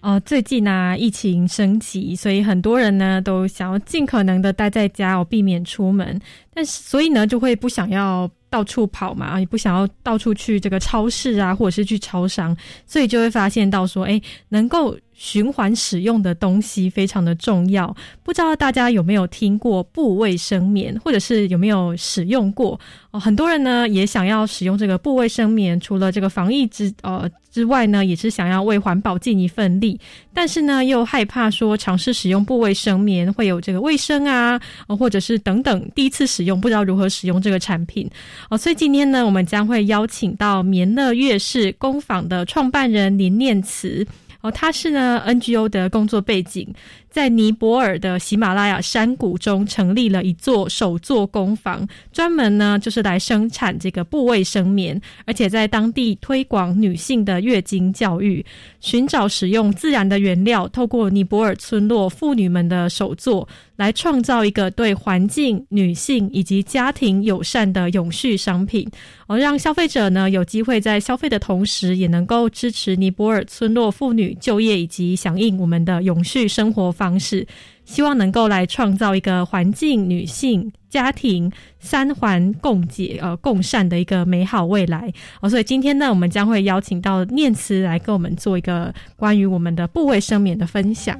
呃，最近呢，疫情升级，所以很多人呢都想要尽可能的待在家，哦，避免出门。但是，所以呢，就会不想要到处跑嘛，也不想要到处去这个超市啊，或者是去超商，所以就会发现到说，哎，能够。循环使用的东西非常的重要，不知道大家有没有听过布卫生棉，或者是有没有使用过？哦，很多人呢也想要使用这个布卫生棉，除了这个防疫之呃之外呢，也是想要为环保尽一份力，但是呢又害怕说尝试使用布卫生棉会有这个卫生啊，或者是等等第一次使用不知道如何使用这个产品哦，所以今天呢我们将会邀请到棉乐乐视工坊的创办人林念慈。哦，他是呢 NGO 的工作背景。在尼泊尔的喜马拉雅山谷中成立了一座首座工坊，专门呢就是来生产这个布卫生棉，而且在当地推广女性的月经教育，寻找使用自然的原料，透过尼泊尔村落妇女们的手作，来创造一个对环境、女性以及家庭友善的永续商品，哦，让消费者呢有机会在消费的同时，也能够支持尼泊尔村落妇女就业以及响应我们的永续生活。方式，希望能够来创造一个环境、女性、家庭三环共解、呃共善的一个美好未来哦。所以今天呢，我们将会邀请到念慈来跟我们做一个关于我们的部位生免的分享。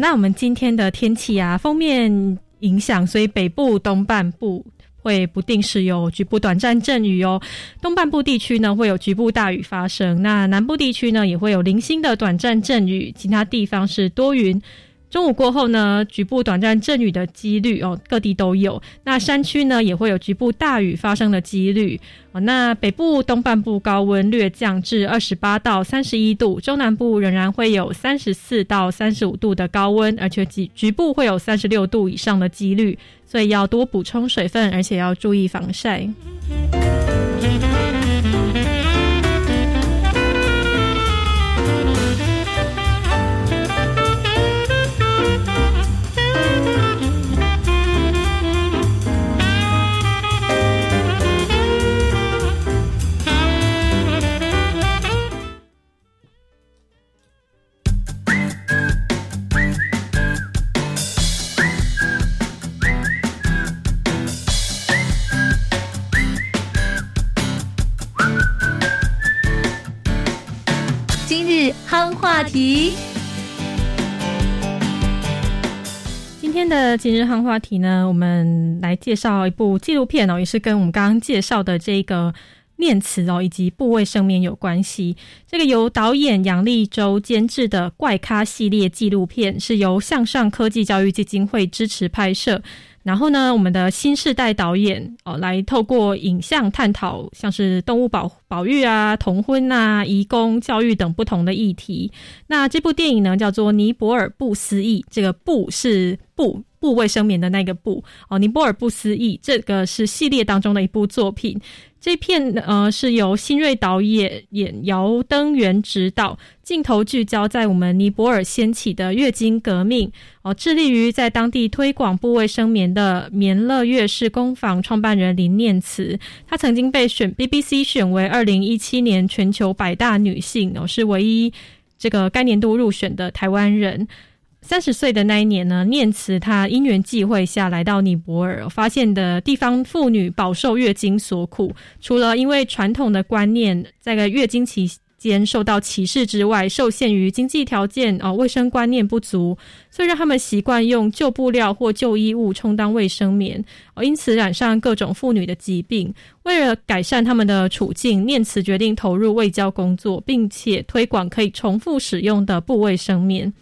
那我们今天的天气啊，封面影响，所以北部东半部。会不定时有局部短暂阵雨哦，东半部地区呢会有局部大雨发生，那南部地区呢也会有零星的短暂阵雨，其他地方是多云。中午过后呢，局部短暂阵雨的几率哦，各地都有。那山区呢也会有局部大雨发生的几率哦。那北部东半部高温略降至二十八到三十一度，中南部仍然会有三十四到三十五度的高温，而且局局部会有三十六度以上的几率。所以要多补充水分，而且要注意防晒。天的今日汉话题呢，我们来介绍一部纪录片哦，也是跟我们刚刚介绍的这个念词哦以及部位生命有关系。这个由导演杨立洲监制的怪咖系列纪录片，是由向上科技教育基金会支持拍摄。然后呢，我们的新世代导演哦，来透过影像探讨像是动物保保育啊、童婚啊、移工教育等不同的议题。那这部电影呢，叫做《尼泊尔不思议》，这个“不”是不部卫生棉的那个“布”哦，尼泊尔不思议，这个是系列当中的一部作品。这片呃是由新锐导演演姚登元执导，镜头聚焦在我们尼泊尔掀起的月经革命哦，致力于在当地推广部卫生棉的棉乐乐视工坊创办人林念慈，她曾经被选 BBC 选为二零一七年全球百大女性哦，是唯一这个该年度入选的台湾人。三十岁的那一年呢，念慈他因缘际会下来到尼泊尔，发现的地方妇女饱受月经所苦，除了因为传统的观念，在个月经期间受到歧视之外，受限于经济条件哦，卫生观念不足，所以让他们习惯用旧布料或旧衣物充当卫生棉哦，因此染上各种妇女的疾病。为了改善他们的处境，念慈决定投入卫教工作，并且推广可以重复使用的布卫生棉。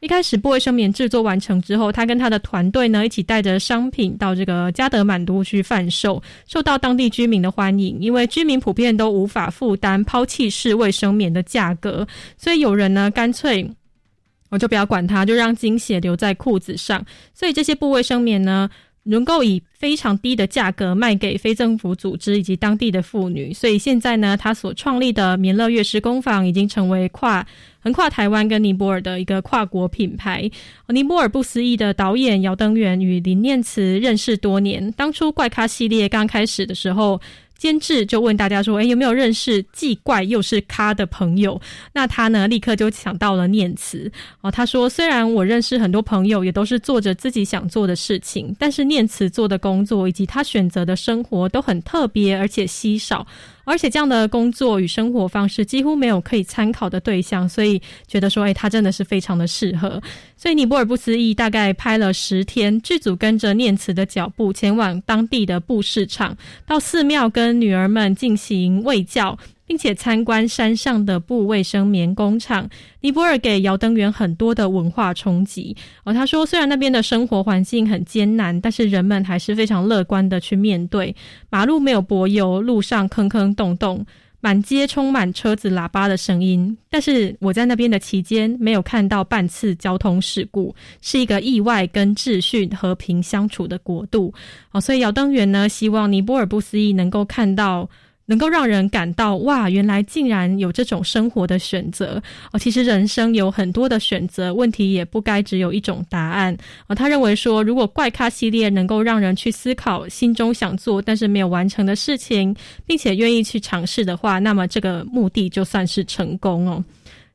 一开始，布卫生棉制作完成之后，他跟他的团队呢一起带着商品到这个加德满都去贩售，受到当地居民的欢迎。因为居民普遍都无法负担抛弃式卫生棉的价格，所以有人呢干脆 我就不要管它，就让精血留在裤子上。所以这些布卫生棉呢。能够以非常低的价格卖给非政府组织以及当地的妇女，所以现在呢，他所创立的棉乐乐施工坊已经成为跨横跨台湾跟尼泊尔的一个跨国品牌。尼泊尔不思议的导演姚登元与林念慈认识多年，当初怪咖系列刚开始的时候。监制就问大家说：“哎，有没有认识既怪又是咖的朋友？”那他呢，立刻就想到了念慈哦。他说：“虽然我认识很多朋友，也都是做着自己想做的事情，但是念慈做的工作以及他选择的生活都很特别，而且稀少。”而且这样的工作与生活方式几乎没有可以参考的对象，所以觉得说，哎，他真的是非常的适合。所以尼泊尔不思议大概拍了十天，剧组跟着念慈的脚步，前往当地的布市场，到寺庙跟女儿们进行喂教。并且参观山上的布卫生棉工厂，尼泊尔给姚登元很多的文化冲击。哦，他说，虽然那边的生活环境很艰难，但是人们还是非常乐观的去面对。马路没有柏油，路上坑坑洞洞，满街充满车子喇叭的声音。但是我在那边的期间，没有看到半次交通事故，是一个意外跟秩序和平相处的国度。哦，所以姚登元呢，希望尼泊尔不思议能够看到。能够让人感到哇，原来竟然有这种生活的选择哦！其实人生有很多的选择，问题也不该只有一种答案哦。他认为说，如果怪咖系列能够让人去思考心中想做但是没有完成的事情，并且愿意去尝试的话，那么这个目的就算是成功哦。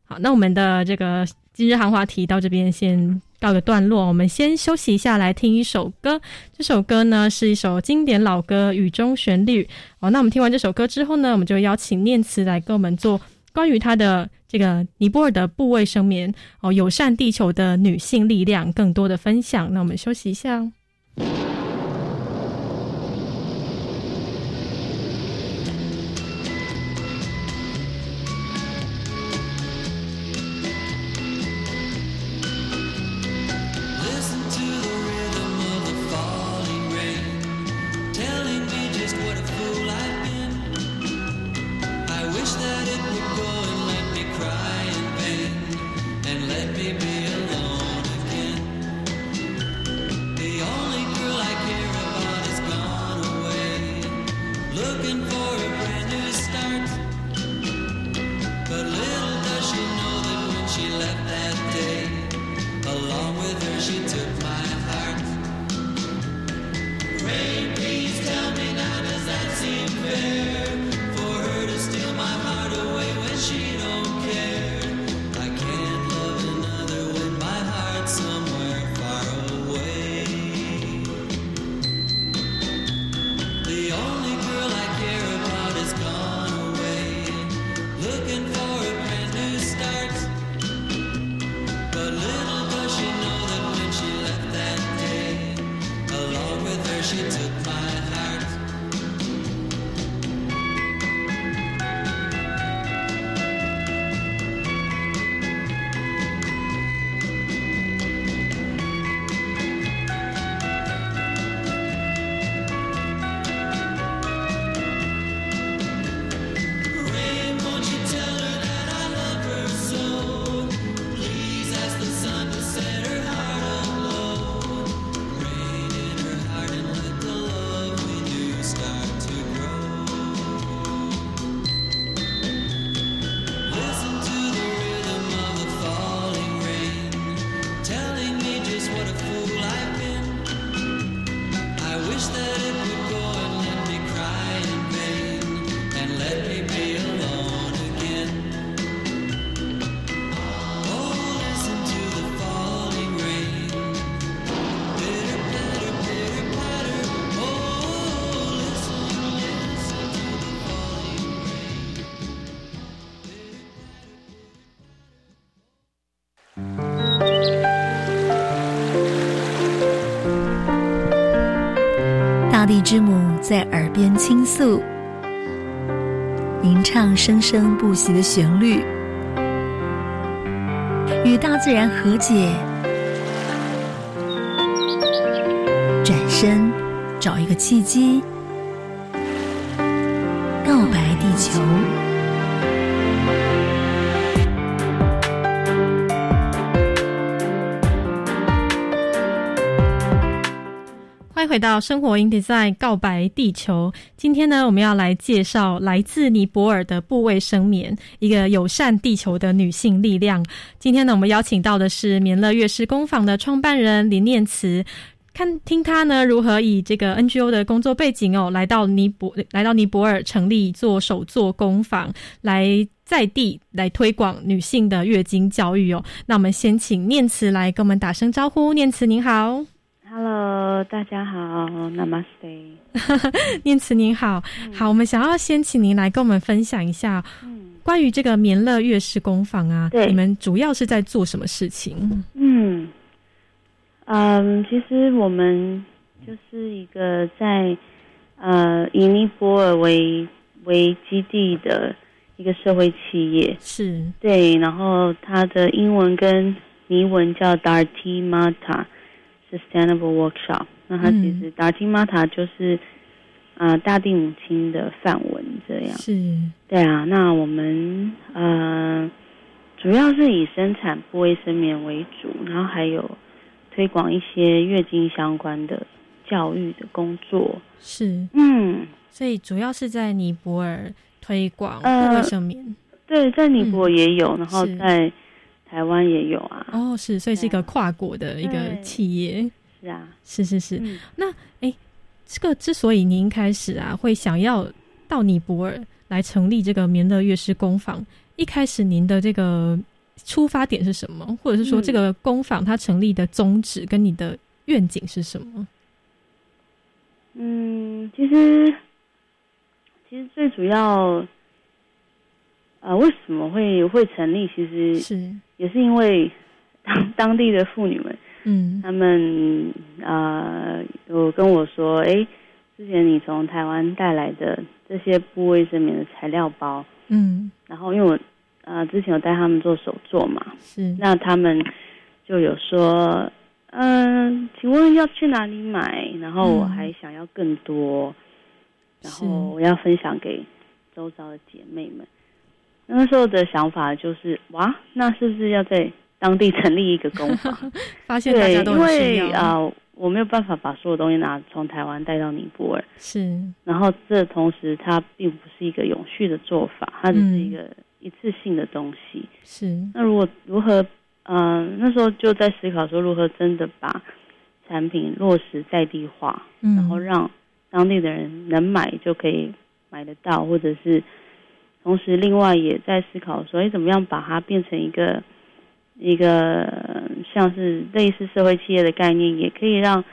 好，那我们的这个今日行话题到这边先。告个段落，我们先休息一下，来听一首歌。这首歌呢是一首经典老歌《雨中旋律》。哦，那我们听完这首歌之后呢，我们就邀请念慈来跟我们做关于他的这个尼泊尔的部位生棉哦，友善地球的女性力量更多的分享。那我们休息一下。大地之母在耳边倾诉，吟唱生生不息的旋律，与大自然和解，转身找一个契机，告白地球。回到生活 in design 告白地球。今天呢，我们要来介绍来自尼泊尔的部位生棉，一个友善地球的女性力量。今天呢，我们邀请到的是棉乐乐师工坊的创办人林念慈，看听他呢如何以这个 NGO 的工作背景哦，来到尼泊来到尼泊尔成立做首座工坊，来在地来推广女性的月经教育哦。那我们先请念慈来跟我们打声招呼，念慈您好。Hello，大家好，Namaste。念慈您好，好，我们想要先请您来跟我们分享一下嗯。关于这个棉乐乐师工坊啊，对。你们主要是在做什么事情？嗯嗯，其实我们就是一个在呃以尼泊尔为为基地的一个社会企业，是，对，然后它的英文跟尼文叫 Darti Mata Sustainable Workshop。那它其实 Darti Mata 就是啊、呃大地母亲的范文这样。是，对啊，那我们呃主要是以生产部卫生棉为主，然后还有推广一些月经相关的教育的工作。是，嗯，所以主要是在尼泊尔推广呃部卫生棉。对，在尼泊尔也有，然后在台湾也有啊。哦，是，所以是一个跨国的一个企业。是啊，是是是，嗯这个之所以您开始啊会想要到尼泊尔来成立这个棉乐乐师工坊，一开始您的这个出发点是什么？或者是说嗯这个工坊它成立的宗旨跟你的愿景是什么？嗯，其实其实最主要，呃，为什么会会成立？其实是，也是因为当 当地的妇女们。嗯他们呃有跟我说，哎，之前你从台湾带来的这些布卫生棉的材料包，嗯，然后因为我呃之前有带他们做手作嘛，是，那他们就有说，嗯、请问要去哪里买？然后我嗯还想要更多，然后我要分享给周遭的姐妹们。那时候的想法就是，哇，那是不是要在当地成立一个工坊？发现大对，家都需要，为啊、呃我没有办法把所有东西拿从台湾带到尼泊尔，是，然后这同时它并不是一个永续的做法，它只是一个一次性的东西。是，那如果如何，嗯、那时候就在思考说如何真的把产品落实在地化，嗯，然后让当地的人能买就可以买得到，或者是同时另外也在思考说，哎，怎么样把它变成一个一个呃像是类似社会企业的概念，也可以让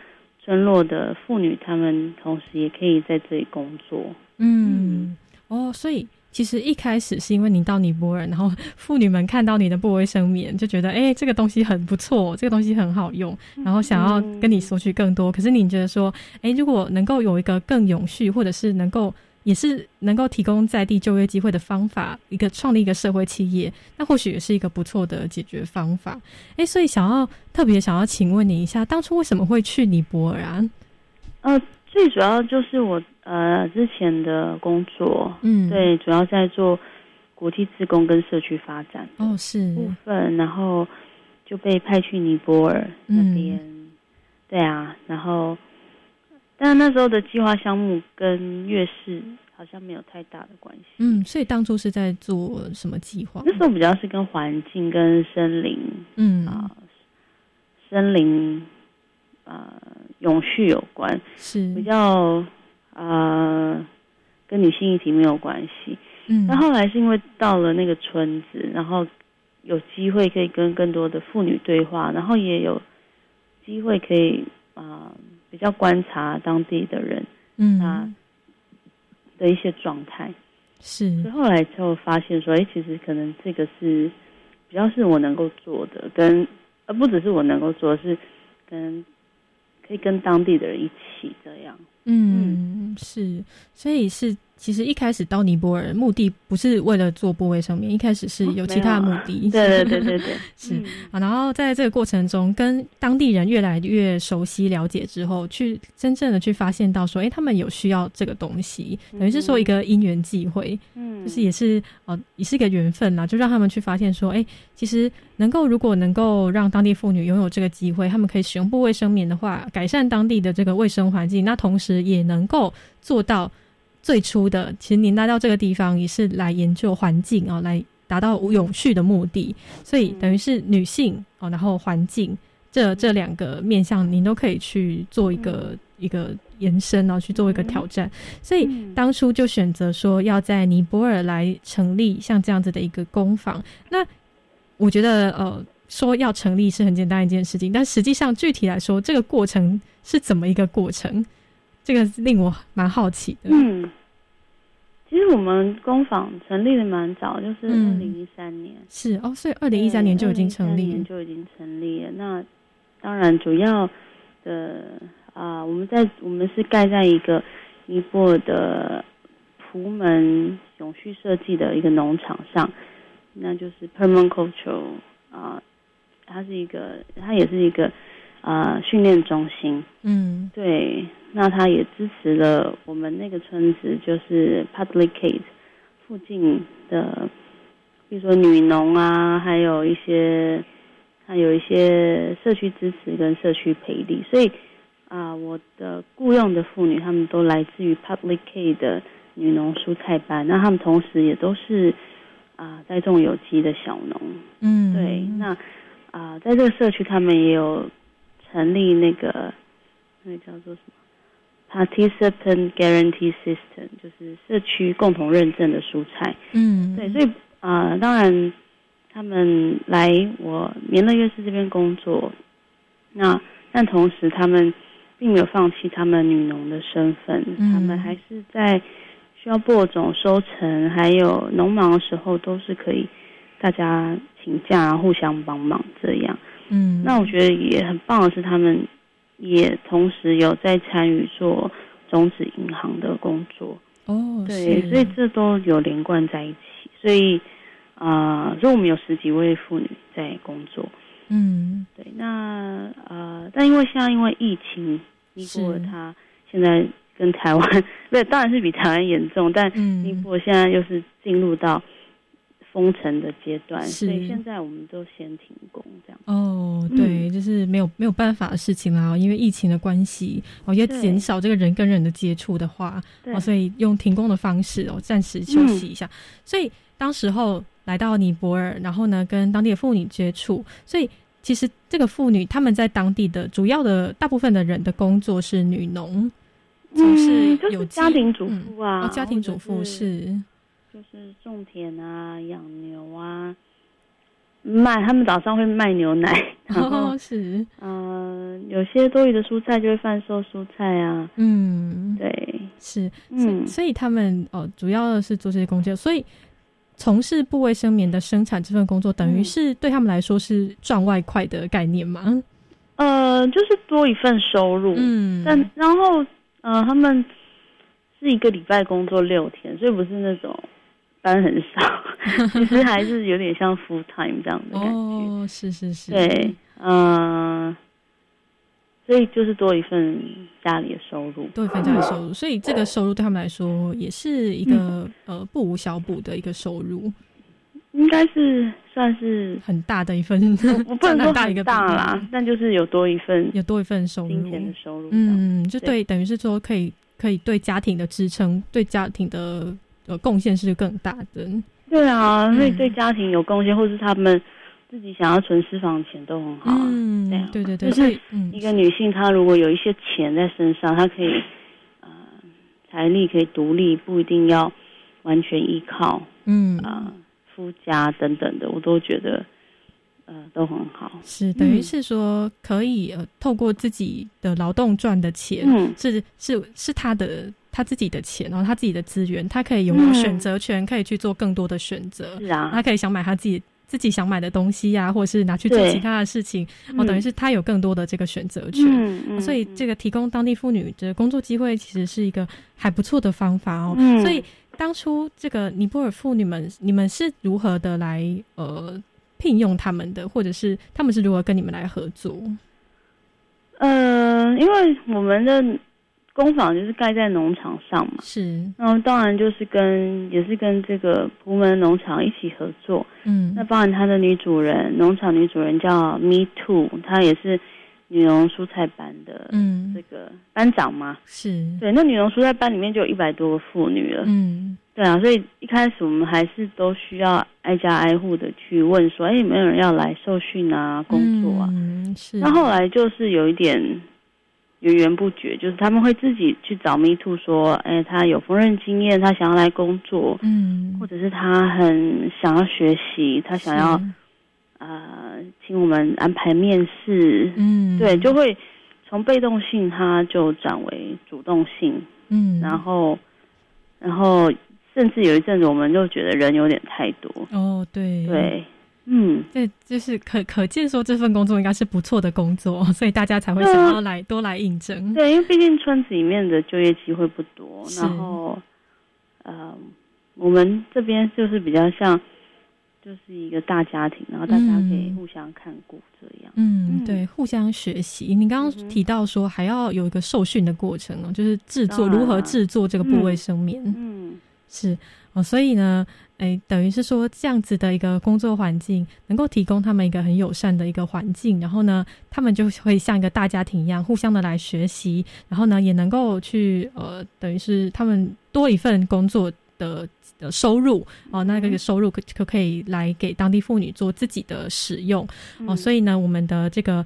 村落的妇女她们同时也可以在这里工作。嗯，哦，所以其实一开始是因为你到尼泊尔，然后妇女们看到你的布卫生棉，就觉得哎、诶这个东西很不错，这个东西很好用，然后想要跟你索取更多。可是你觉得说，哎、如果能够有一个更永续，或者是能够也是能够提供在地就业机会的方法，一个创立一个社会企业，那或许也是一个不错的解决方法。哎、所以想要特别想要请问你一下，当初为什么会去尼泊尔啊？呃，最主要就是我呃之前的工作，嗯，，对，主要在做国际自工跟社区发展哦，是，部分，然后就被派去尼泊尔那嗯边。对啊，然后，但那时候的计划项目跟月事好像没有太大的关系。嗯，所以当初是在做什么计划？那时候比较是跟环境、跟森林嗯啊、森林呃永续有关，是比较呃跟女性议题没有关系。嗯，那后来是因为到了那个村子，然后有机会可以跟更多的妇女对话，然后也有机会可以啊、呃比较观察当地的人嗯啊的一些状态，是所以后来就发现说，哎，其实可能这个是比较是我能够做的，跟呃不只是我能够做，是跟可以跟当地的人一起这样。嗯，是，所以是。其实一开始到尼泊尔目的不是为了做部位上面，一开始是有其他的目的。对对对对对，是啊。然后在这个过程中，跟当地人越来越熟悉了解之后，去真正的去发现到说，哎，他们有需要这个东西，等于是说一个因缘际会，嗯，就是也是哦，也是一个缘分啦，就让他们去发现说，哎，其实能够如果能够让当地妇女拥有这个机会，他们可以使用部位生棉的话，改善当地的这个卫生环境，那同时也能够做到。最初的，其实您来到这个地方也是来研究环境啊，来达到永续的目的。所以等于是女性哦，然后环境这这两个面向，您都可以去做一个一个延伸然后去做一个挑战。所以当初就选择说要在尼泊尔来成立像这样子的一个工坊。那我觉得呃，说要成立是很简单一件事情，但实际上具体来说，这个过程是怎么一个过程？这个令我蛮好奇的。嗯。其实我们工坊成立的蛮早，就是二零一三年。是哦，所以二零一三年就已经成立，就已经成立了。那当然，主要的啊，我们在我们是盖在一个尼泊尔的图门永续设计的一个农场上，那就是 Permaculture 啊，它是一个，它也是一个啊训练中心。嗯，对。那他也支持了我们那个村子，就是 Public Kate 附近的，比如说女农啊，还有一些，还有一些社区支持跟社区培力。所以啊，我的雇佣的妇女，她们都来自于 Public Kate 的女农蔬菜班。那她们同时也都是啊，在种有机的小农。嗯，对。那啊，在这个社区，他们也有成立那个那个叫做什么？Participant Guarantee System 就是社区共同认证的蔬菜，嗯，对，所以啊，当然他们来我棉乐乐市这边工作，那但同时他们并没有放弃他们女农的身份，他们还是在需要播种、收成还有农忙的时候，都是可以大家请假互相帮忙这样，嗯，那我觉得也很棒的是他们。也同时有在参与做种子银行的工作哦，对，所以这都有连贯在一起。所以啊，所以我们有十几位妇女在工作。嗯，对。那呃，但因为现在因为疫情，尼泊尔它现在跟台湾，对，当然是比台湾严重，但尼泊尔现在又是进入到。封城的阶段，所以现在我们都先停工这样。哦，对，就是没有没有办法的事情啦，因为疫情的关系，哦，要减少这个人跟人的接触的话，哦，所以用停工的方式哦，暂时休息一下。所以当时候来到尼泊尔，然后呢，跟当地的妇女接触，所以其实这个妇女他们在当地的主要的大部分的人的工作是女农，就是有家庭主妇啊，家庭主妇是。就是种田啊，养牛啊，卖他们早上会卖牛奶，然 后是。嗯，有些多余的蔬菜就会贩售蔬菜啊，嗯，对，是，嗯，所以他们哦，主要的是做这些工作，所以从事部卫生棉的生产这份工作，等于是对他们来说是赚外快的概念吗？呃，就是多一份收入，嗯，但然后呃，他们是一个礼拜工作六天，所以不是那种。班很少，其实还是有点像 full time 这样的感觉。哦，是是是。对，嗯，所以就是多一份家里的收入，多一份家里收入，所以这个收入对他们来说也是一个呃不无小补的一个收入。应该是算是很大的一份，我不能说 大一个大啦，但就是有多一份，有多一份收入，金钱的收入。嗯，就对，等于是说可以可以对家庭的支撑，对家庭的。呃，贡献是更大的。对啊，所以对家庭有贡献，或是他们自己想要存私房钱都很好。嗯，对对对，就是一个女性，她如果有一些钱在身上，她可以呃财力可以独立，不一定要完全依靠嗯啊夫家等等的，我都觉得呃都很好。是等于是说可以呃透过自己的劳动赚的钱，嗯是是是他的。他自己的钱，然后他自己的资源，他可以拥有选择权，可以去做更多的选择。是啊，他可以想买他自己自己想买的东西呀，或者是拿去做其他的事情，哦，等于是他有更多的这个选择权。嗯所以这个提供当地妇女的工作机会，其实是一个还不错的方法哦。嗯。所以当初这个尼泊尔妇女们，你们是如何的来呃聘用他们的，或者是他们是如何跟你们来合作？呃，因为我们的。工坊就是盖在农场上嘛，是，然后当然就是跟也是跟这个普门农场一起合作，嗯，那当然他的女主人，农场女主人叫 Me Too，她也是女农蔬菜班的，嗯，这个班长嘛，是。对，那女农蔬菜班里面就有一百多个妇女了，嗯，对啊，所以一开始我们还是都需要挨家挨户的去问说，哎，有没有人要来受训啊，工作啊，嗯是，那后来就是有一点。源源不绝，就是他们会自己去找 Me Too 说，哎，他有缝纫经验，他想要来工作，嗯，或者是他很想要学习，他想要，呃，请我们安排面试，嗯，对，就会从被动性他就转为主动性，嗯，然后，然后甚至有一阵子我们就觉得人有点太多，哦，对，对。嗯，这就是可可见说这份工作应该是不错的工作，所以大家才会想要来多来应征。对，因为毕竟村子里面的就业机会不多，然后，呃，我们这边就是比较像，就是一个大家庭，然后大家可以互相看顾这样。嗯，对，互相学习。你刚刚提到说还要有一个受训的过程哦，就是制作如何制作这个部位生棉。嗯，是哦，所以呢。哎，等于是说这样子的一个工作环境，能够提供他们一个很友善的一个环境，然后呢，他们就会像一个大家庭一样，互相的来学习，然后呢，也能够去呃，等于是他们多一份工作的的收入哦，那个收入可可可以来给当地妇女做自己的使用哦，所以呢，我们的这个。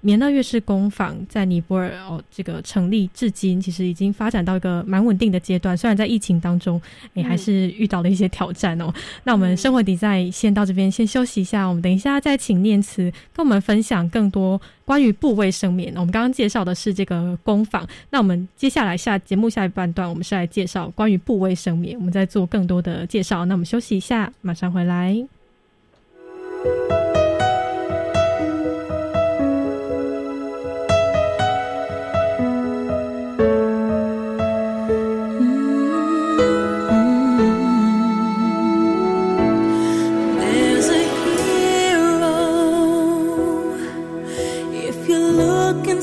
棉乐乐士工坊在尼泊尔哦，这个成立至今，其实已经发展到一个蛮稳定的阶段。虽然在疫情当中，也还是遇到了一些挑战哦。那我们生活底在先到这边，先休息一下。我们等一下再请念慈跟我们分享更多关于部位生棉。我们刚刚介绍的是这个工坊，那我们接下来下节目下一半段，我们是来介绍关于部位生棉。我们再做更多的介绍。那我们休息一下，马上回来。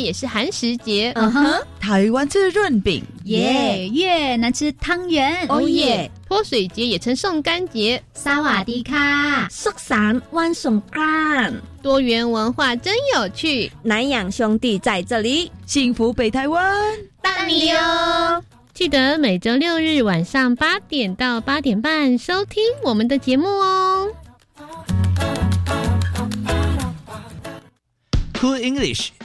也是寒食节。嗯哼，台湾吃润饼，耶！越南吃汤圆，哦耶！泼水节也称送干节。萨瓦迪卡，寿山万送干，多元文化真有趣。南洋兄弟在这里，幸福北台湾，大你哦！记得每周六日晚上八点到八点半收听我们的节目哦。Cool English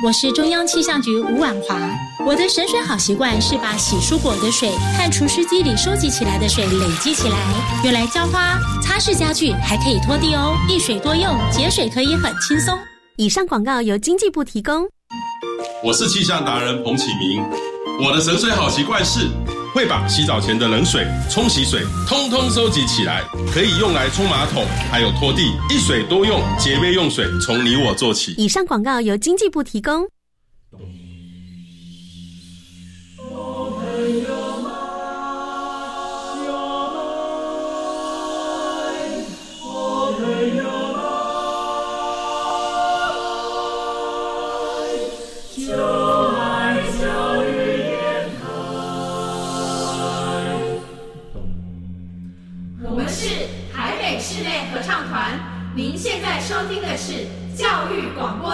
我是中央气象局吴婉华。我的省水好习惯是把洗蔬果的水和除湿机里收集起来的水累积起来，用来浇花、擦拭家具，还可以拖地哦，一水多用，节水可以很轻松。以上广告由经济部提供。我是气象达人彭启明。我的省水好习惯是会把洗澡前的冷水、冲洗水通通收集起来，可以用来冲马桶，还有拖地，一水多用，节约用水，从你我做起。以上广告由经济部提供。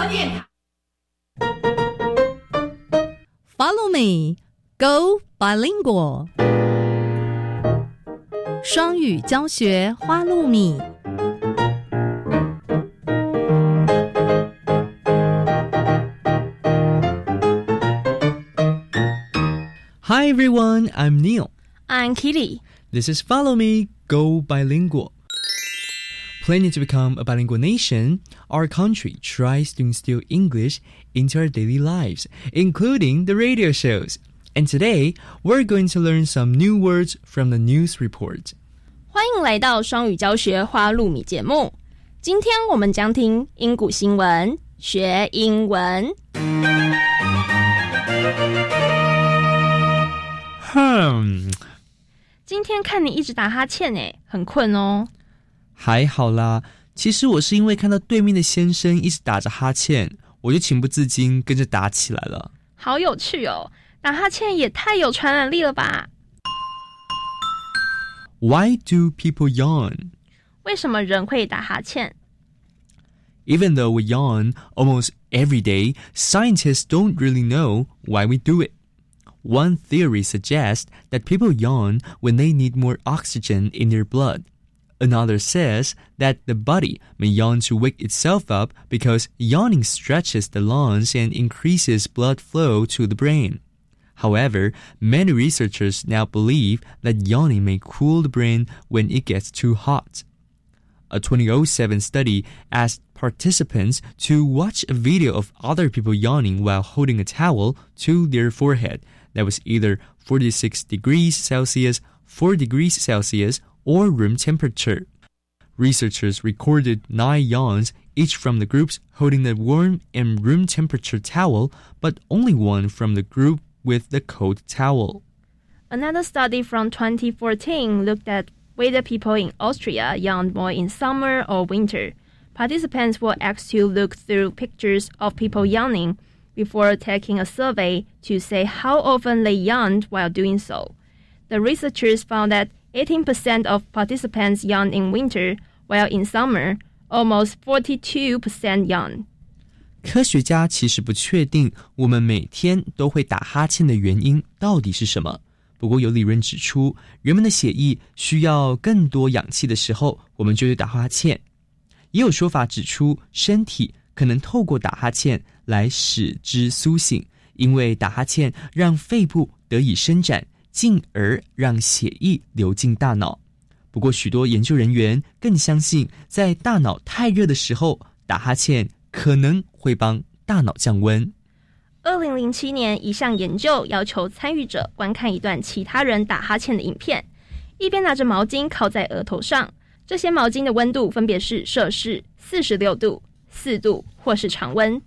电台。 Follow me, go bilingual。双语教学花露米。 Hi everyone, I'm Neil. I'm Kitty. This is Follow Me, Go Bilingual. Planning to become a bilingual nation, our country tries to instill English into our daily lives, including the radio shows. And today, we're going to learn some new words from the news report. 欢迎来到双语教学花露米节目。今天我们将听英古新闻，学英文。哼，今天看你一直打哈欠，诶，很困哦。 还好啦，其实我是因为看到对面的先生一直打着哈欠，我就情不自禁跟着打起来了。好有趣哦，打哈欠也太有传染力了吧 Why do people yawn? 为什么人会打哈欠 Even though we yawn almost every day, scientists don't really know why we do it. One theory suggests that people yawn when they need more oxygen in their blood. Another says that the body may yawn to wake itself up because yawning stretches the lungs and increases blood flow to the brain. However, many researchers now believe that yawning may cool the brain when it gets too hot. A 2007 study asked participants to watch a video of other people yawning while holding a towel to their forehead that was either 46 degrees Celsius, 4 degrees Celsius, or room temperature. Researchers recorded nine yawns, each from the groups holding the warm and room temperature towel, but only one from the group with the cold towel. Another study from 2014 looked at whether people in Austria yawned more in summer or winter. Participants were asked to look through pictures of people yawning before taking a survey to say how often they yawned while doing so. The researchers found that 18% of participants yawned in winter, while in summer, almost 42% yawned. 科学家其实不确定我们每天都会打哈欠的原因到底是什么。不过有理论指出，人们的血液需要更多氧气的时候，我们就会打哈欠。也有说法指出，身体可能透过打哈欠来使之苏醒，因为打哈欠让肺部得以伸展，进而让血液流进大脑。不过，许多研究人员更相信，在大脑太热的时候打哈欠可能会帮大脑降温。二零零七年，一项研究要求参与者观看一段其他人打哈欠的影片，一边拿着毛巾靠在额头上。这些毛巾的温度分别是摄氏四十六度、四度或是常温。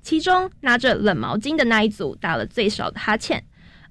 其中拿着冷毛巾的那一组打了最少的哈欠。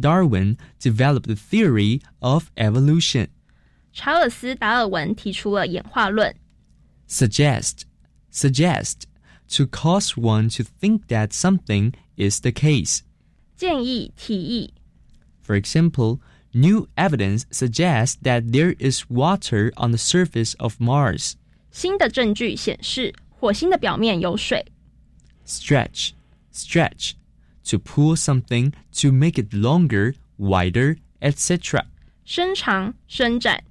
Darwin developed the theory of evolution. 查尔斯·达尔文提出了演化论。 Suggest. Suggest. To cause one to think that something is the case. 建议、提议。 For example, new evidence suggests that there is water on the surface of Mars. 新的证据显示，火星的表面有水。 Stretch. Stretch. To pull something to make it longer, wider, etc. 伸长、伸展。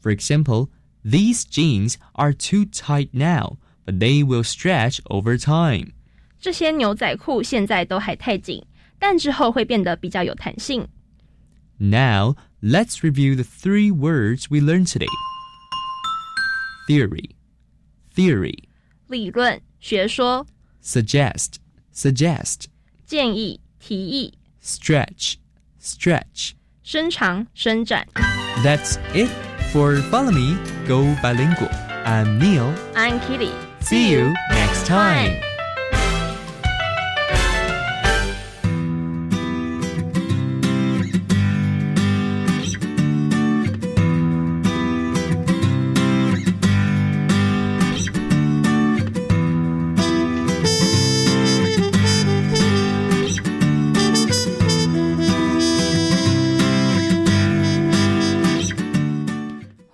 For example, these jeans are too tight now, but they will stretch over time. 这些牛仔裤现在都还太紧，但之后会变得比较有弹性。 Now, let's review the three words we learned today. Theory. Theory. 理论学说、 Suggest. Suggest. 建议、提议、 Stretch. Stretch. 伸长、伸展。 That's it for Follow Me, Go Bilingual. I'm Neil. I'm Kitty. See you next time.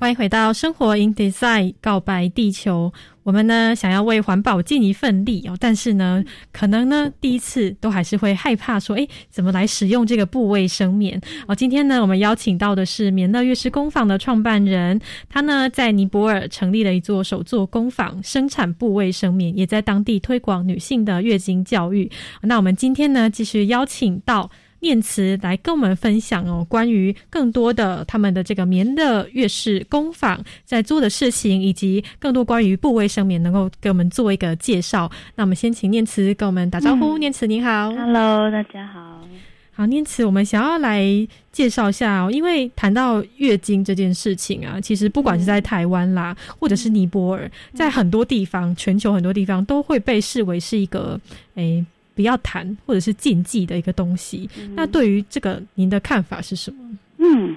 欢迎回到生活 in design 告白地球。我们呢想要为环保尽一份力哦，但是呢，可能呢第一次都还是会害怕说，诶，怎么来使用这个布卫生棉哦？今天呢，我们邀请到的是棉乐乐师工坊的创办人，他呢在尼泊尔成立了一座手作工坊，生产布卫生棉，也在当地推广女性的月经教育。那我们今天呢，继续邀请到。念慈来跟我们分享哦，关于更多的他们的这个棉的月事工坊在做的事情，以及更多关于布卫生棉能够给我们做一个介绍。那我们先请念慈跟我们打招呼。嗯念慈你好，Hello，大家好。好，念慈，我们想要来介绍一下哦，因为谈到月经这件事情啊，其实不管是在台湾啦，或者是尼泊尔，在很多地方，全球很多地方都会被视为是一个诶。不要谈或者是禁忌的一个东西。嗯那对于这个，您的看法是什么？嗯，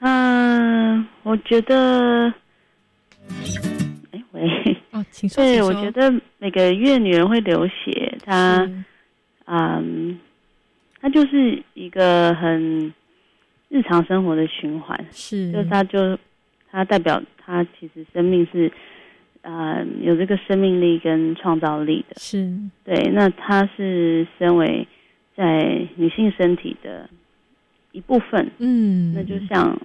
嗯、呃，我觉得，哎喂，哦，请说。对，我觉得每个月女人会流血，她，嗯，她就是一个很日常生活的循环，是，就是她就她代表她其实生命是。呃，有这个生命力跟创造力的，是。对。那它是身为在女性身体的一部分，嗯，那就像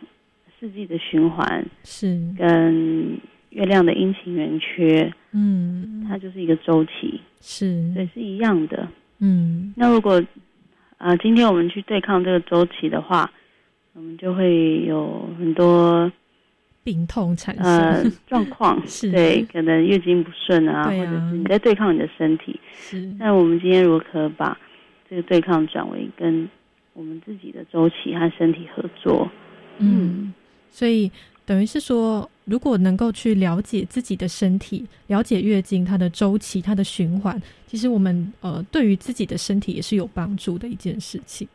四季的循环是。跟月亮的阴晴圆缺，嗯，它就是一个周期，是。对，是一样的，嗯。那如果啊、呃，今天我们去对抗这个周期的话，我们就会有很多。病痛产生呃状况 是对，可能月经不顺啊，啊或者是你在对抗你的身体。是，那我们今天如何把这个对抗转为跟我们自己的周期和身体合作？嗯，所以等于是说，如果能够去了解自己的身体，了解月经它的周期、它的循环，其实我们呃对于自己的身体也是有帮助的一件事情。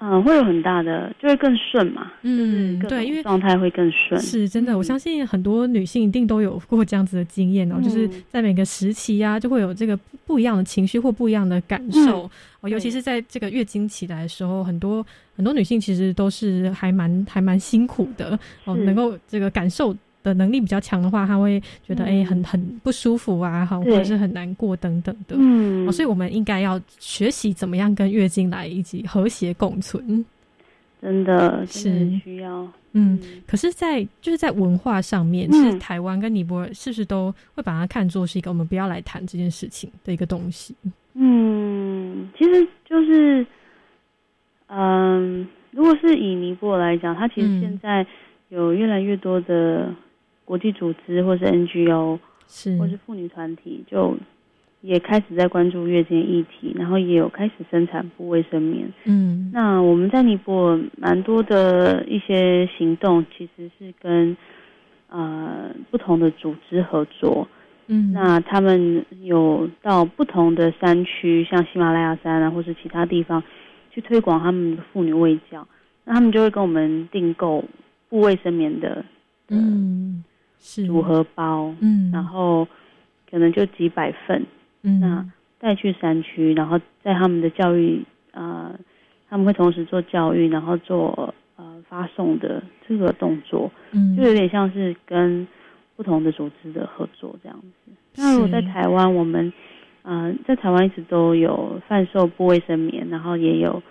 嗯，会有很大的，就会更顺嘛。嗯，对，因为状态会更顺。是真的，我相信很多女性一定都有过这样子的经验哦，嗯、就是在每个时期啊，就会有这个不一样的情绪或不一样的感受。嗯、哦，尤其是在这个月经期来的时候，很多很多女性其实都是还蛮还蛮辛苦的哦，能够这个感受的能力比较强的话，他会觉得哎、嗯很很不舒服啊，哈，或者是很难过等等的。嗯哦，所以我们应该要学习怎么样跟月经来以及和谐共存。真的是需要。嗯，可是在，就是在文化上面，嗯是台湾跟尼泊尔是不是都会把它看作是一个我们不要来谈这件事情的一个东西？嗯，其实就是，嗯，如果是以尼泊尔来讲，它其实嗯现在有越来越多的国际组织或是 NGO，是或是妇女团体，就也开始在关注月经议题，然后也有开始生产布卫生棉。嗯那我们在尼泊尔蛮多的一些行动，其实是跟呃不同的组织合作。嗯，那他们有到不同的山区，像喜马拉雅山啊，或是其他地方，去推广他们的妇女卫教。那他们就会跟我们订购布卫生棉的嗯是。组合包，嗯，然后可能就几百份，嗯。那带去山区，然后在他们的教育，呃，他们会同时做教育，然后做呃发送的这个动作，嗯。就有点像是跟不同的组织的合作这样子。那如果在台湾，我们呃在台湾一直都有贩售不卫生棉，然后也有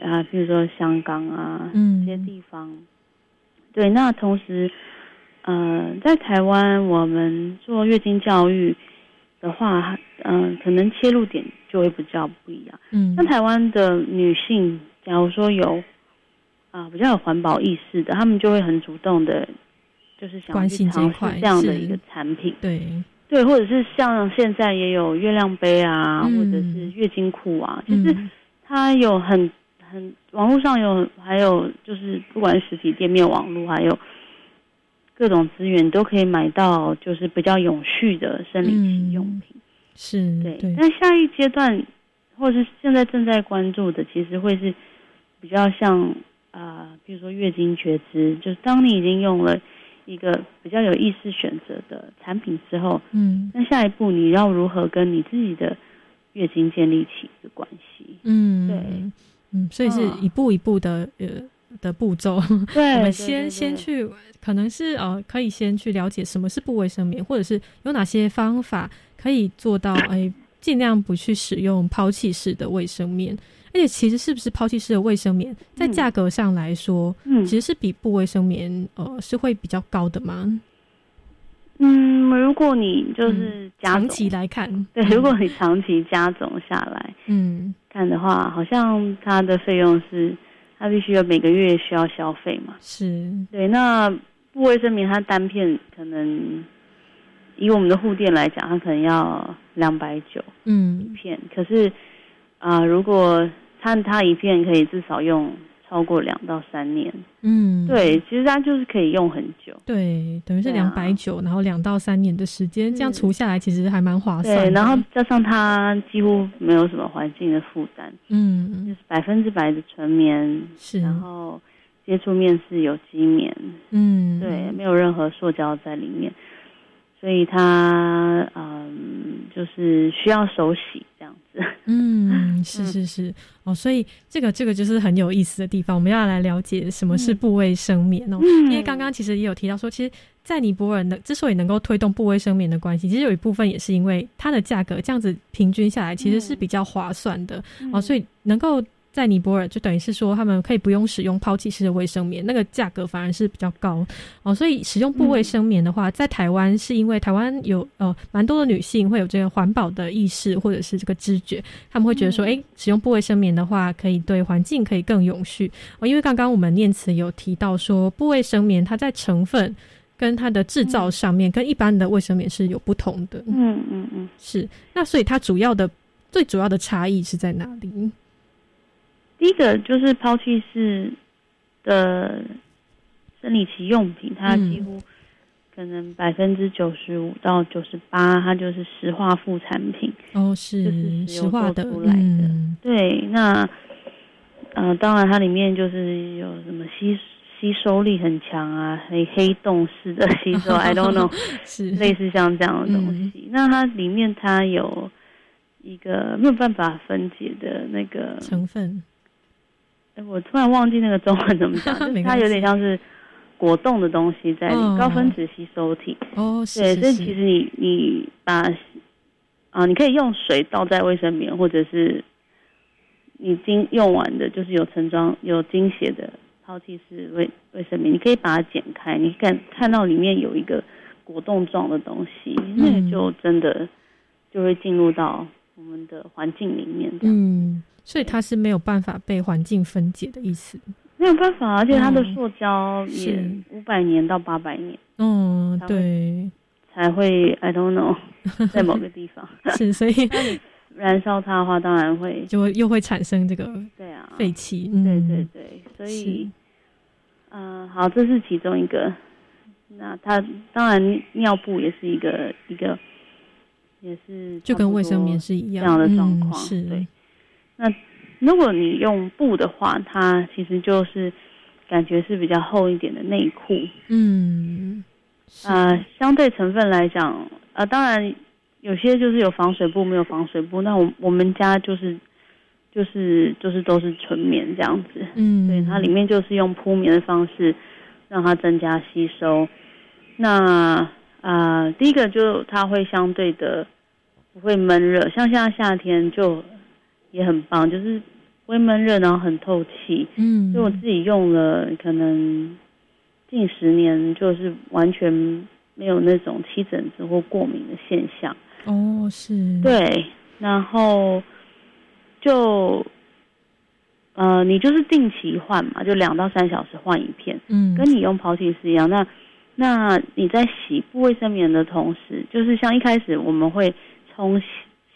啊、比如说香港啊、嗯。这些地方，对，那同时呃在台湾我们做月经教育的话，嗯、可能切入点就会比较不一样。嗯像台湾的女性，假如说有啊、比较有环保意识的，她们就会很主动的，就是想要去尝试这样的一个产品。对，对，或者是像现在也有月亮杯啊，嗯或者是月经裤啊，就是嗯它有很很网络上有，还有就是不管是实体店面、网络，还有各种资源，都可以买到，就是比较永续的生理期用品。是对，对，但下一阶段，或者是现在正在关注的，其实会是比较像啊、比如说月经觉知，就是当你已经用了一个比较有意识选择的产品之后，嗯那下一步你要如何跟你自己的月经建立起一个关系？嗯对，嗯，所以是嗯一步一步的呃的步骤。对对我们先先去，可能是呃，可以先去了解什么是布卫生棉，或者是有哪些方法可以做到，哎，尽量不去使用抛弃式的卫生棉。而且，其实是不是抛弃式的卫生棉，在嗯价格上来说，嗯其实是比布卫生棉呃是会比较高的吗？嗯，如果你就是长期来看，对，如果你长期加总下来嗯看的话，好像它的费用是它必须要每个月需要消费嘛。是。对，那布卫生棉它单片可能以我们的护垫来讲，它可能要两百九嗯。一片，可是啊、如果它它一片可以至少用超过两到三年，嗯，对，其实它就是可以用很久。对，等于是两百九，然后两到三年的时间，这样除下来其实还蛮划算的。对，然后加上它几乎没有什么环境的负担，嗯，就是百分之百的纯棉，是，然后接触面是有机棉，嗯，对，没有任何塑胶在里面，所以它嗯就是需要手洗这样子。嗯，是 是是，哦，所以这个这个就是很有意思的地方，我们要来了解什么是部位生棉哦。嗯因为刚刚其实也有提到说，其实，在尼泊尔呢，之所以能够推动部位生棉的关系，其实有一部分也是因为它的价格这样子平均下来，其实是比较划算的、哦，所以能够。在尼泊尔，就等于是说，他们可以不用使用抛弃式的卫生棉，那个价格反而是比较高哦。所以使用布卫生棉的话，在台湾是因为台湾有呃蛮多的女性会有这个环保的意识或者是这个知觉，他们会觉得说，哎、使用布卫生棉的话，可以对环境可以更永续哦。因为刚刚我们念词有提到说，布卫生棉它在成分跟它的制造上面，跟一般的卫生棉是有不同的。嗯嗯嗯，是。那所以它主要的最主要的差异是在哪里？第一个就是抛弃式的生理期用品，它嗯几乎可能百分之九十五到九十八，它就是石化副产品。哦，是就是石化出来的嗯对，那呃，当然它里面就是有什么吸吸收力很强啊，黑黑洞式的吸收，I don't know，是类似像这样的东西。那它里面它有一个没有办法分解的那个成分。哎，我突然忘记那个中文怎么讲，就是它有点像是果冻的东西在里，哦高分子吸收体。哦，是对，所以其实你你把啊，你可以用水倒在卫生棉，或者是你经用完的，就是有成装有精血的抛弃式卫卫生棉，你可以把它剪开，你看看到里面有一个果冻状的东西，那个就真的就会进入到我们的环境里面，这样、嗯，所以它是没有办法被环境分解的意思。没有办法，而且它的嗯塑胶也是五百年到八百年嗯，对，才会，I don't know，在某个地方是，所以 燃烧它的话，当然会就会又会产生这个对啊废气。对嗯，对对，所以，嗯、好，这是其中一个。那它当然尿布也是一个一个，也是就跟卫生棉是一样的状嗯况。是对。那如果你用布的话，它其实就是感觉是比较厚一点的内裤。嗯，呃，相对成分来讲，呃，当然有些就是有防水布，没有防水布。那我我们家就是就是就是都是纯棉这样子。嗯，对，它里面就是用铺棉的方式让它增加吸收。那呃，第一个就它会相对的不会闷热，像现在夏天就也很棒，就是不会闷热，然后很透气。嗯，所以我自己用了可能近十年，就是完全没有那种起疹子或过敏的现象。哦，是，对，然后就呃，你就是定期换嘛，就两到三小时换一片，嗯，跟你用抛弃是一样。那那你在洗不卫生棉的同时，就是像一开始我们会冲洗，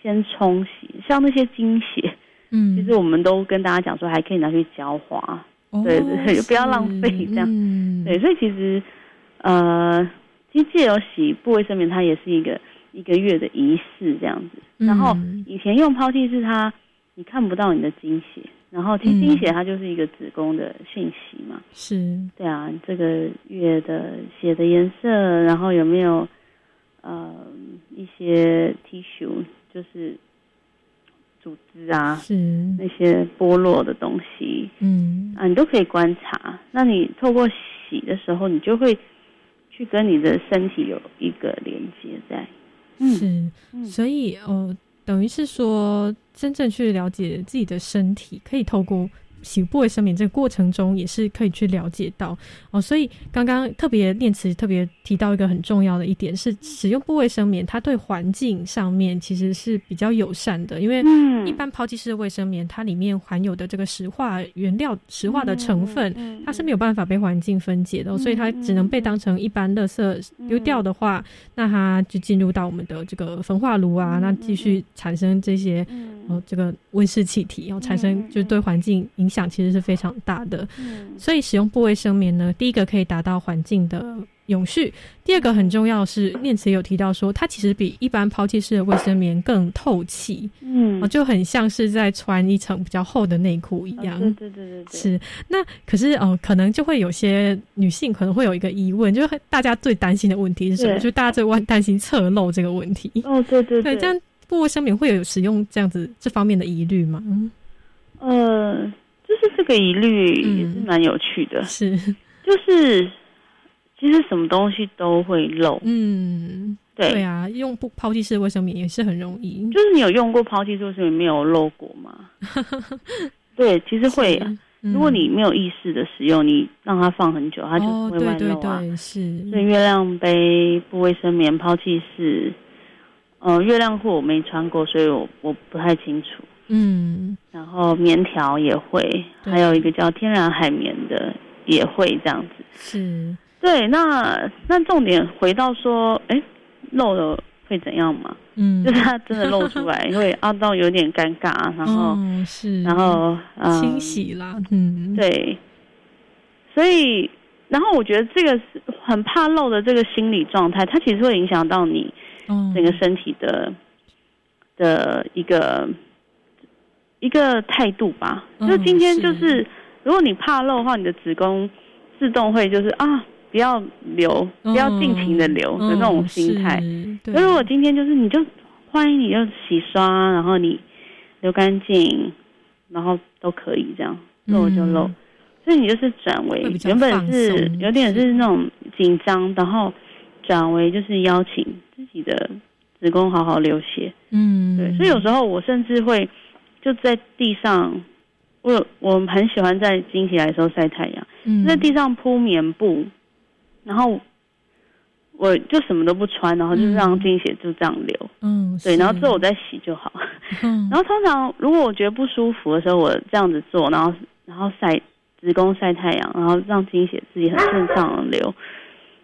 先冲洗，像那些精血，嗯，其实我们都跟大家讲说，还可以拿去浇花，哦对对对，就不要浪费这样。嗯，对，所以其实呃，其实借由洗布卫生棉，它也是一个一个月的仪式这样子。然后嗯以前用抛弃是，它你看不到你的经血，然后其实经血它就是一个子宫的讯息嘛。是，对啊，这个月的血的颜色，然后有没有呃一些 tissue，就是组织啊，是。那些剥落的东西，嗯。啊，你都可以观察。那你透过洗的时候，你就会去跟你的身体有一个连接在。是，所以呃，等于是说，真正去了解自己的身体，可以透过洗布卫生棉这个过程中，也是可以去了解到。哦。所以刚刚特别念词特别提到一个很重要的一点是，使用布卫生棉，它对环境上面其实是比较友善的，因为一般抛弃式的卫生棉，它里面含有的这个石化原料、石化的成分，它是没有办法被环境分解的哦、所以它只能被当成一般垃圾丢掉的话，那它就进入到我们的这个焚化炉啊，那继续产生这些呃这个温室气体，然后产生就是对环境影响其实是非常大的。嗯所以使用布卫生棉呢，第一个可以达到环境的永续，第二个很重要是，念慈有提到说，它其实比一般抛弃式的卫生棉更透气，嗯哦，就很像是在穿一层比较厚的内裤一样。对对对对对，是，那可是哦、呃可能就会有些女性可能会有一个疑问，就是大家最担心的问题是什么？对就大家最担担心侧漏这个问题。哦，对对对，这样布卫生棉会有使用这样子这方面的疑虑吗？嗯呃，就是这个疑虑也是蛮有趣的，是，就是其实什么东西都会漏，嗯，对对啊，用不抛弃式卫生棉也是很容易，就是你有用过抛弃式卫生棉没有漏过吗？对，其实会。嗯如果你没有意识的使用，你让它放很久，它就会外对漏啊。对对，是，所以月亮杯、不卫生棉、抛弃式，呃，月亮裤我没穿过，所以我我不太清楚。嗯，然后棉条也会，还有一个叫天然海绵的也会这样子。是，对，那那重点回到说，哎，漏了会怎样嘛？嗯，就是它真的露出来，会凹到有点尴尬，然后、哦、是，然后嗯清洗啦，嗯，对，所以然后我觉得这个是很怕漏的这个心理状态，它其实会影响到你嗯整个身体的、的一个一个态度吧。嗯就今天就是，如果你怕漏的话，你的子宫自动会就是啊。不要流，不要尽情的流的那种心态。嗯是可如果今天就是你就欢迎你就洗刷，然后你流干净，然后都可以这样漏就漏。嗯所以你就是转为原本是有点是那种紧张，然后转为就是邀请自己的子宫好好流血。嗯，对，所以有时候我甚至会就在地上，我我很喜欢在经期来的时候晒太阳，嗯。在地上铺棉布，然后我就什么都不穿，然后就让经血就这样流。嗯，对，然后之后我再洗就好。嗯 然后通常如果我觉得不舒服的时候，我这样子做，然后然后晒子宫晒太阳，然后让经血自己很顺畅的流，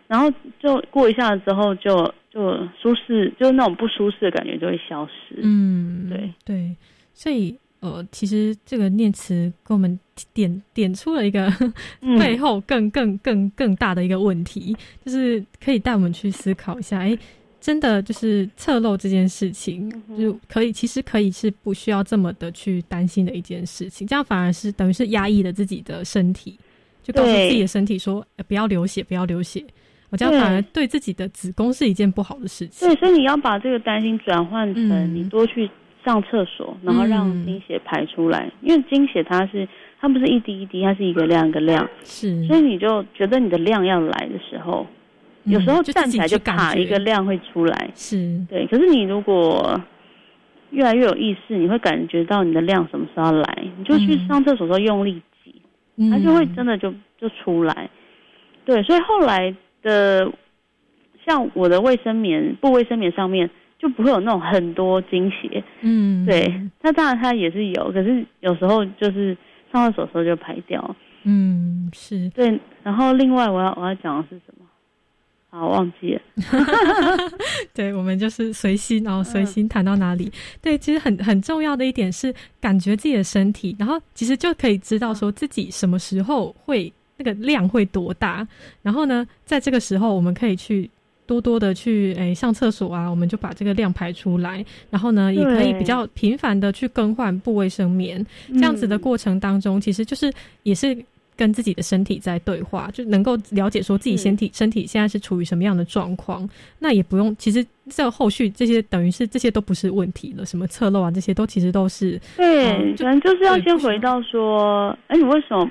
然后就过一下子之后就就舒适，就是那种不舒适的感觉就会消失。嗯，对对，所以呃，其实这个念慈给我们点点出了一个 嗯背后更更更更大的一个问题，就是可以带我们去思考一下，哎。真的就是侧漏这件事情，就可以其实可以是不需要这么的去担心的一件事情，这样反而是等于是压抑了自己的身体，就告诉自己的身体说、呃不要流血，不要流血。我这样反而对。自己的子宫是一件不好的事情。对，所以你要把这个担心转换成嗯。你多去上厕所，然后让经血排出来，因为经血它是它不是一滴一滴，它是一个量一个量，是，所以你就觉得你的量要来的时候，有时候站起来就去感啪觉一个量会出来，是。对。可是你如果越来越有意识，你会感觉到你的量什么时候来，你就去上厕所的时候用力挤，嗯。它就会真的就就出来。对，所以后来的像我的卫生棉布卫生棉上面就不会有那种很多经血，嗯，对。那当然它也是有，可是有时候就是上厕所的时候就排掉。嗯，是对。然后另外我要我要讲的是什么？好，忘记了。对，我们就是随心，然后随嗯心谈到哪里。对，其实很很重要的一点是感觉自己的身体，然后其实就可以知道说自己什么时候会那个量会多大，然后呢，在这个时候我们可以去。多多的去诶、上厕所啊，我们就把这个量排出来，然后呢，也可以比较频繁的去更换部卫生棉，这样子的嗯过程当中，其实就是也是跟自己的身体在对话，就能够了解说自己身体身体现在是处于什么样的状况。那也不用，其实这后续这些等于是这些都不是问题了，什么侧漏啊，这些都其实都是对，嗯可能就是要先回到说，哎，你为什么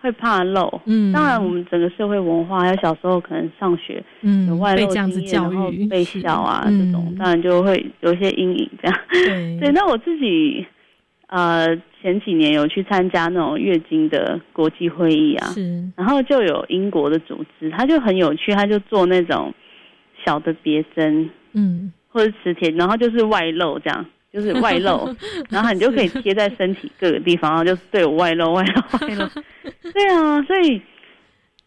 会怕漏？嗯当然，我们整个社会文化，还有小时候可能上学嗯有外漏被这样子经验，教然后育被笑啊嗯这种，当然就会有一些阴影这样。对 对，那我自己呃前几年有去参加那种月经的国际会议啊，是然后就有英国的组织，他就很有趣，他就做那种小的别针嗯或者磁铁，然后就是外露这样。就是外露，然后你就可以贴在身体各个地方，然后就是对我外露、外露、外露。对啊，所以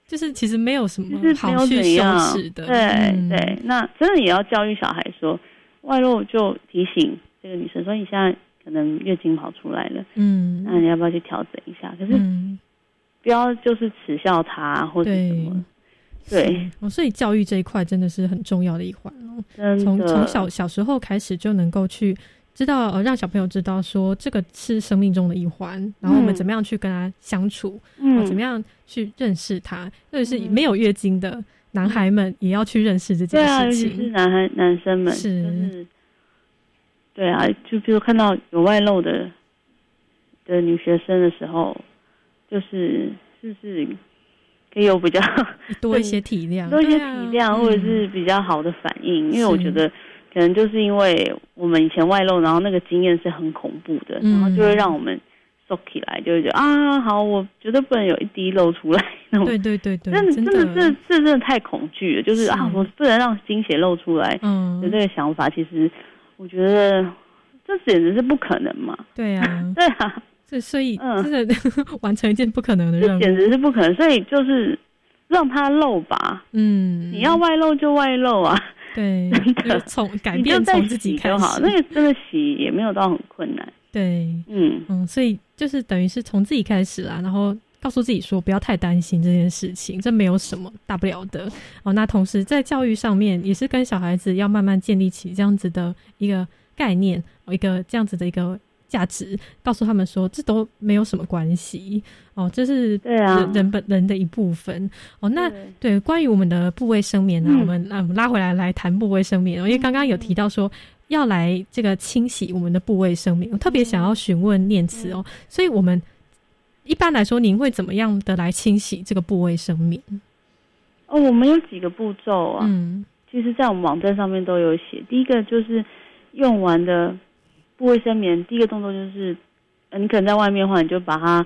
就是其实没有什么就是没有好去羞怎样耻的，对、嗯对，那真的也要教育小孩说，外露就提醒这个女生说，你现在可能月经跑出来了，嗯，那你要不要去调整一下？可是嗯不要就是耻笑她或者什么。对，所以教育这一块真的是很重要的一环哦。从从小小时候开始就能够去知道，呃，让小朋友知道说这个是生命中的一环，然后我们嗯怎么样去跟他相处，嗯。哦怎么样去认识他，或者是没有月经的男孩们也要去认识这件对啊，尤事情。其是男孩男生们，是。就是对啊，就比如看到有外露的的女学生的时候，就是就是可以有比较多一些体谅，多一些体谅，或者嗯是比较好的反应，因为我觉得可能就是因为我们以前外露，然后那个经验是很恐怖的，嗯。然后就会让我们收起来，就会觉得啊，好，我绝对不能有一滴露出来那种。对对对对，真的真真的这这真的太恐惧了，就是是。啊，我不能让精血露出来嗯。的这个想法，其实我觉得这简直是不可能嘛。对啊，对啊，这所以嗯。真的完成一件不可能的任务，这简直是不可能，所以就是让它漏吧。嗯，你要外露就外露啊，对，真的就从改变从自己开始洗就好。那个真的洗也没有到很困难。对，嗯嗯，所以就是等于是从自己开始啦，然后告诉自己说不要太担心这件事情，这没有什么大不了的哦。那同时在教育上面也是跟小孩子要慢慢建立起这样子的一个概念，哦一个这样子的一个价值，告诉他们说这都没有什么关系哦，这是对啊人人本人的一部分哦。那对关于我们的部位生眠呢、嗯我们那我们拉回来来谈部位生眠哦，因为刚刚有提到说。要来这个清洗我们的部位生命，我特别想要询问念慈哦，所以我们一般来说，您会怎么样的来清洗这个部位生命？哦，我们有几个步骤啊。嗯，其实，在我们网站上面都有写。第一个就是用完的部卫生棉，第一个动作就是，呃，你可能在外面的话，你就把它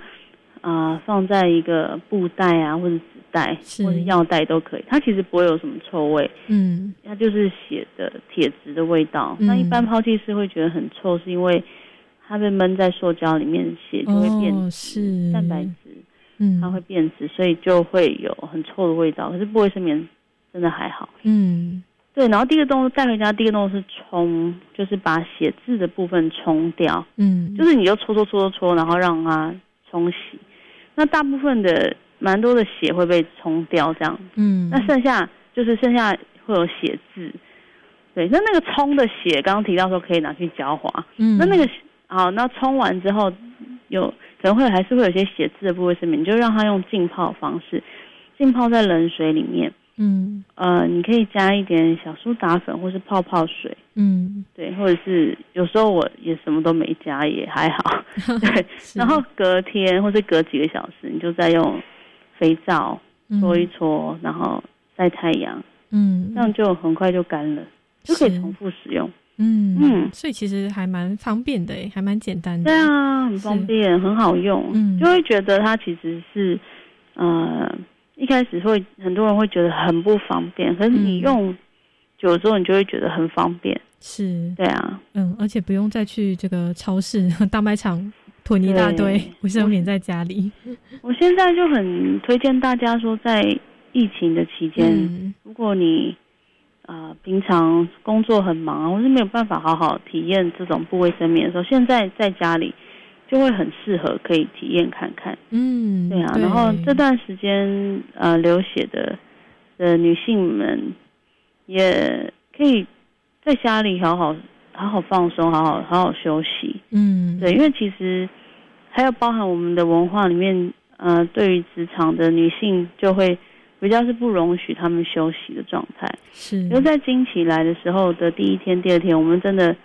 啊放在一个布袋啊，或者纸袋，或者药袋都可以。它其实不会有什么臭味。嗯，它就是血的铁质的味道。那一般抛弃式会觉得很臭，是因为它被闷在塑胶里面，血就会变是蛋白质。嗯，它会变质，所以就会有很臭的味道。可是不卫生棉真的还好。嗯，对。然后第一个动作带回家，第一个动作是冲，就是把写字的部分冲掉。嗯，就是你就搓搓搓搓搓，然后让它冲洗。那大部分的蛮多的血会被冲掉，这样。嗯。那剩下就是剩下会有写字。对，那那个冲的血，刚刚提到说可以拿去浇花。嗯。那那个好，那冲完之后有。可能会还是会有些写字的部位，上面你就让它用浸泡方式，浸泡在冷水里面。嗯，呃，你可以加一点小苏打粉或是泡泡水。嗯，对，或者是有时候我也什么都没加，也还好。对，然后隔天或是隔几个小时，你就再用肥皂搓一搓，然后晒太阳。嗯，这样就很快就干了，就可以重复使用。嗯嗯，所以其实还蛮方便的诶，还蛮简单的。对啊，很方便，很好用。嗯，就会觉得它其实是，呃，一开始会很多人会觉得很不方便，可是你用久之后，你就会觉得很方便。是，对啊，嗯，而且不用再去这个超市、大卖场囤一大堆卫生棉在家里。我现在就很推荐大家说，在疫情的期间，如果你啊，平常工作很忙，或是没有办法好好体验这种不卫生棉的时候，现在在家里就会很适合可以体验看看。嗯，对啊。然后这段时间呃流血的的女性们也可以在家里好好好好放松，好好好好休息。嗯，对，因为其实还有包含我们的文化里面，呃，对于职场的女性就会。比较是不容许他们休息的状态，是。因为在经期来的时候的第一天、第二天，我们真的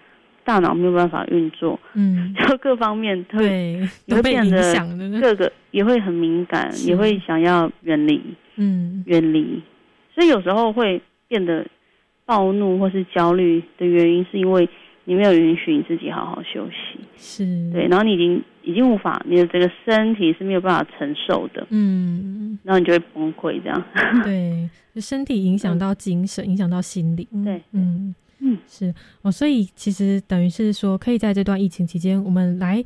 大脑没有办法运作，嗯，就各方面对也会变得的，各个也会很敏感，也会想要远离，嗯，远离。所以有时候会变得暴怒或是焦虑的原因，是因为你没有允许你自己好好休息，是。对，然后你已经。已经无法，你的这个身体是没有办法承受的，嗯，然后你就会崩溃，这样。对，身体影响到精神，影响到心理。对，嗯嗯，是哦，所以其实等于是说，可以在这段疫情期间，我们来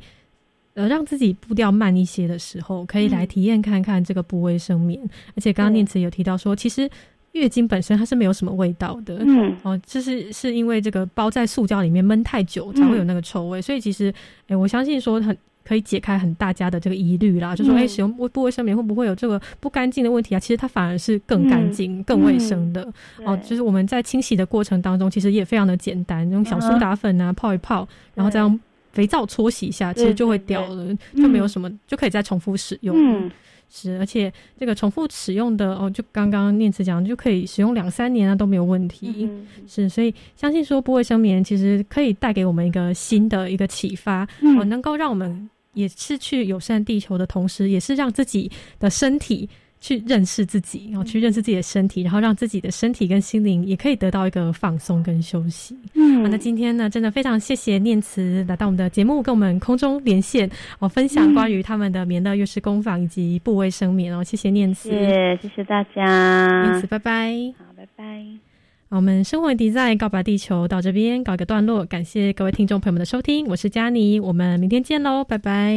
呃让自己步调慢一些的时候，可以来体验看看这个不卫生棉。而且刚刚念慈有提到说，其实。月经本身它是没有什么味道的，嗯，哦，就是是因为这个包在塑胶里面闷太久才会有那个臭味，所以其实，哎，我相信说很可以解开很大家的这个疑虑啦，就说哎，使用不卫生棉会不会有这个不干净的问题啊？其实它反而是更干净、更卫生的。哦。就是我们在清洗的过程当中，其实也非常的简单，用小苏打粉啊泡一泡，然后再用肥皂搓洗一下，其实就会掉了，就没有什么，就可以再重复使用。嗯。是，而且这个重复使用的哦，就刚刚念慈讲，就可以使用两三年啊都没有问题。是，所以相信说不卫生棉其实可以带给我们一个新的一个启发，哦，能够让我们也是去友善地球的同时，也是让自己的身体。去认识自己，然后去认识自己的身体，然后让自己的身体跟心灵也可以得到一个放松跟休息。嗯，那今天呢，真的非常谢谢念慈来到我们的节目，跟我们空中连线，哦，分享关于他们的棉的月式工坊以及部位生棉哦，谢谢念慈，谢谢大家，念慈，拜拜，好，拜拜。我们生活迪在告白地球到这边告一个段落，感谢各位听众朋友们的收听，我是佳妮，我们明天见喽，拜拜。